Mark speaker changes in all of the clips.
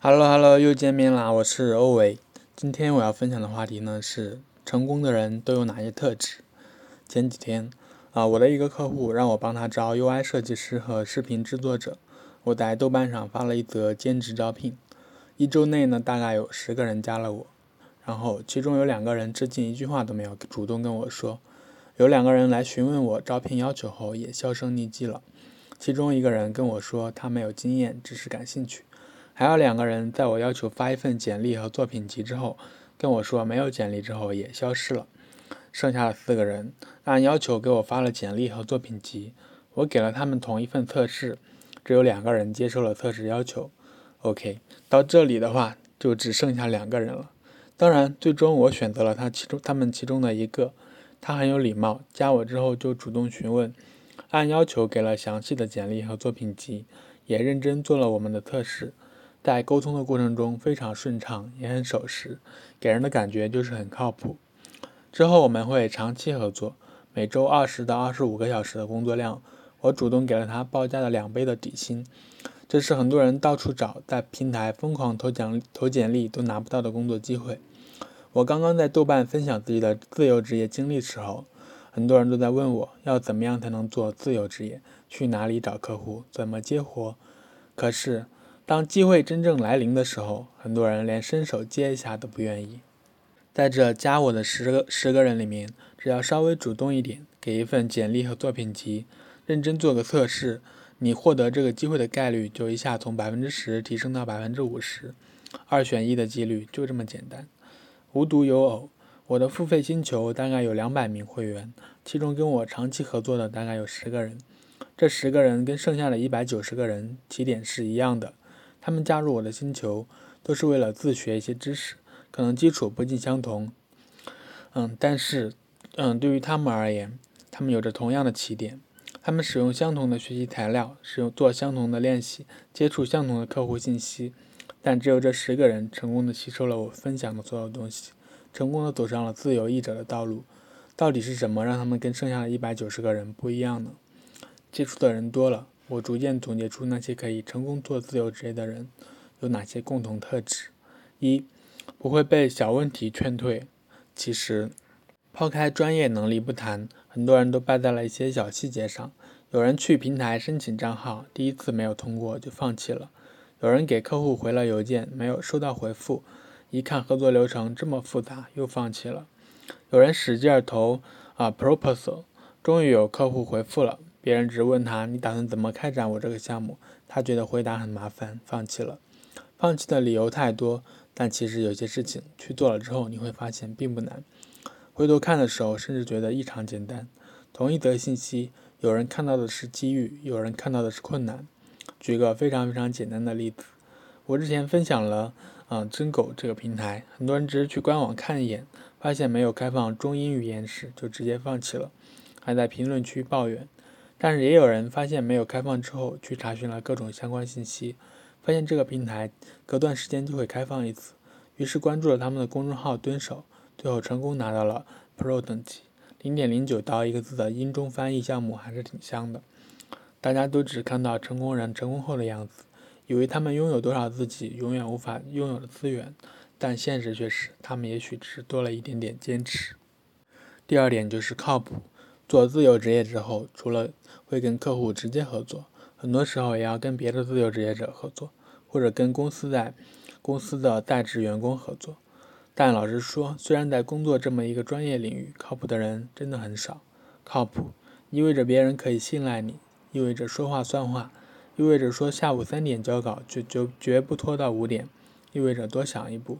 Speaker 1: Hello Hello，又见面啦！我是欧维。今天我要分享的话题呢是成功的人都有哪些特质？前几天啊，我的一个客户让我帮他招 UI 设计师和视频制作者，我在豆瓣上发了一则兼职招聘，一周内呢大概有十个人加了我，然后其中有两个人至今一句话都没有主动跟我说，有两个人来询问我招聘要求后也销声匿迹了，其中一个人跟我说他没有经验，只是感兴趣。还有两个人在我要求发一份简历和作品集之后，跟我说没有简历之后也消失了。剩下的四个人按要求给我发了简历和作品集，我给了他们同一份测试，只有两个人接受了测试要求。OK，到这里的话就只剩下两个人了。当然，最终我选择了他其中他们其中的一个，他很有礼貌，加我之后就主动询问，按要求给了详细的简历和作品集，也认真做了我们的测试。在沟通的过程中非常顺畅，也很守时，给人的感觉就是很靠谱。之后我们会长期合作，每周二十到二十五个小时的工作量，我主动给了他报价的两倍的底薪。这是很多人到处找，在平台疯狂投奖投简历都拿不到的工作机会。我刚刚在豆瓣分享自己的自由职业经历时候，很多人都在问我要怎么样才能做自由职业，去哪里找客户，怎么接活。可是。当机会真正来临的时候，很多人连伸手接一下都不愿意。在这加我的十个十个人里面，只要稍微主动一点，给一份简历和作品集，认真做个测试，你获得这个机会的概率就一下从百分之十提升到百分之五十，二选一的几率就这么简单。无独有偶，我的付费星球大概有两百名会员，其中跟我长期合作的大概有十个人，这十个人跟剩下的一百九十个人起点是一样的。他们加入我的星球，都是为了自学一些知识，可能基础不尽相同，嗯，但是，嗯，对于他们而言，他们有着同样的起点，他们使用相同的学习材料，使用做相同的练习，接触相同的客户信息，但只有这十个人成功的吸收了我分享的所有东西，成功的走上了自由译者的道路。到底是什么让他们跟剩下的一百九十个人不一样呢？接触的人多了。我逐渐总结出那些可以成功做自由职业的人有哪些共同特质：一、不会被小问题劝退。其实，抛开专业能力不谈，很多人都败在了一些小细节上。有人去平台申请账号，第一次没有通过就放弃了；有人给客户回了邮件，没有收到回复，一看合作流程这么复杂，又放弃了；有人使劲投啊 proposal，终于有客户回复了。别人只问他：“你打算怎么开展我这个项目？”他觉得回答很麻烦，放弃了。放弃的理由太多，但其实有些事情去做了之后，你会发现并不难。回头看的时候，甚至觉得异常简单。同一则信息，有人看到的是机遇，有人看到的是困难。举个非常非常简单的例子，我之前分享了啊真狗这个平台，很多人只是去官网看一眼，发现没有开放中英语演示，就直接放弃了，还在评论区抱怨。但是也有人发现没有开放之后，去查询了各种相关信息，发现这个平台隔段时间就会开放一次，于是关注了他们的公众号蹲守，最后成功拿到了 Pro 等级，零点零九刀一个字的英中翻译项目还是挺香的。大家都只看到成功人成功后的样子，以为他们拥有多少自己永远无法拥有的资源，但现实却是他们也许只是多了一点点坚持。第二点就是靠谱。做自由职业之后，除了会跟客户直接合作，很多时候也要跟别的自由职业者合作，或者跟公司在公司的在职员工合作。但老实说，虽然在工作这么一个专业领域，靠谱的人真的很少。靠谱意味着别人可以信赖你，意味着说话算话，意味着说下午三点交稿就就绝不拖到五点，意味着多想一步。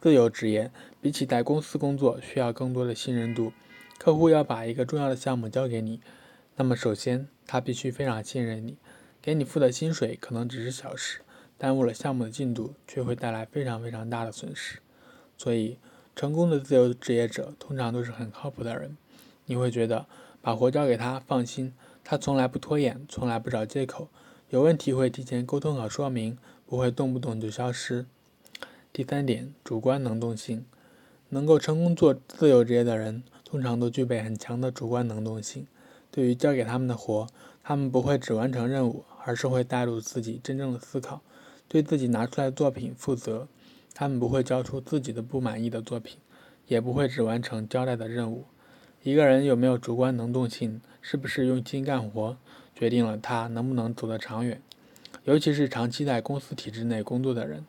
Speaker 1: 自由职业比起在公司工作，需要更多的信任度。客户要把一个重要的项目交给你，那么首先他必须非常信任你，给你付的薪水可能只是小事，耽误了项目的进度却会带来非常非常大的损失。所以，成功的自由职业者通常都是很靠谱的人，你会觉得把活交给他放心，他从来不拖延，从来不找借口，有问题会提前沟通和说明，不会动不动就消失。第三点，主观能动性，能够成功做自由职业的人。通常都具备很强的主观能动性，对于交给他们的活，他们不会只完成任务，而是会带入自己真正的思考，对自己拿出来的作品负责。他们不会交出自己的不满意的作品，也不会只完成交代的任务。一个人有没有主观能动性，是不是用心干活，决定了他能不能走得长远。尤其是长期在公司体制内工作的人，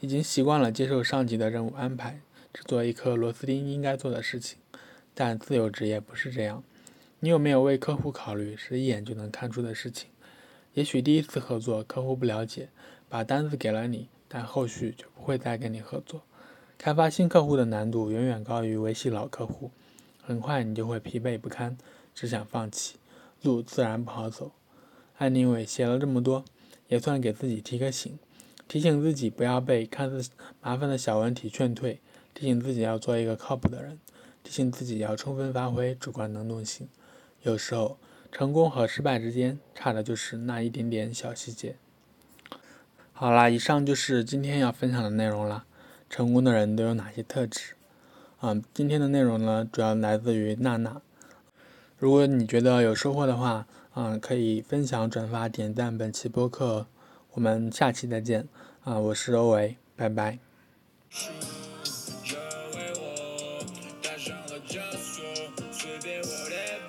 Speaker 1: 已经习惯了接受上级的任务安排，只做一颗螺丝钉应该做的事情。但自由职业不是这样。你有没有为客户考虑，是一眼就能看出的事情。也许第一次合作，客户不了解，把单子给了你。但后续就不会再跟你合作。开发新客户的难度远远高于维系老客户，很快你就会疲惫不堪，只想放弃，路自然不好走。安宁伟写了这么多，也算给自己提个醒，提醒自己不要被看似麻烦的小问题劝退，提醒自己要做一个靠谱的人，提醒自己要充分发挥主观能动性。有时候，成功和失败之间差的就是那一点点小细节。好啦，以上就是今天要分享的内容了。成功的人都有哪些特质？啊，今天的内容呢，主要来自于娜娜。如果你觉得有收获的话，啊，可以分享、转发、点赞本期播客。我们下期再见。啊，我是欧维，拜拜。czasu, siebie whatever.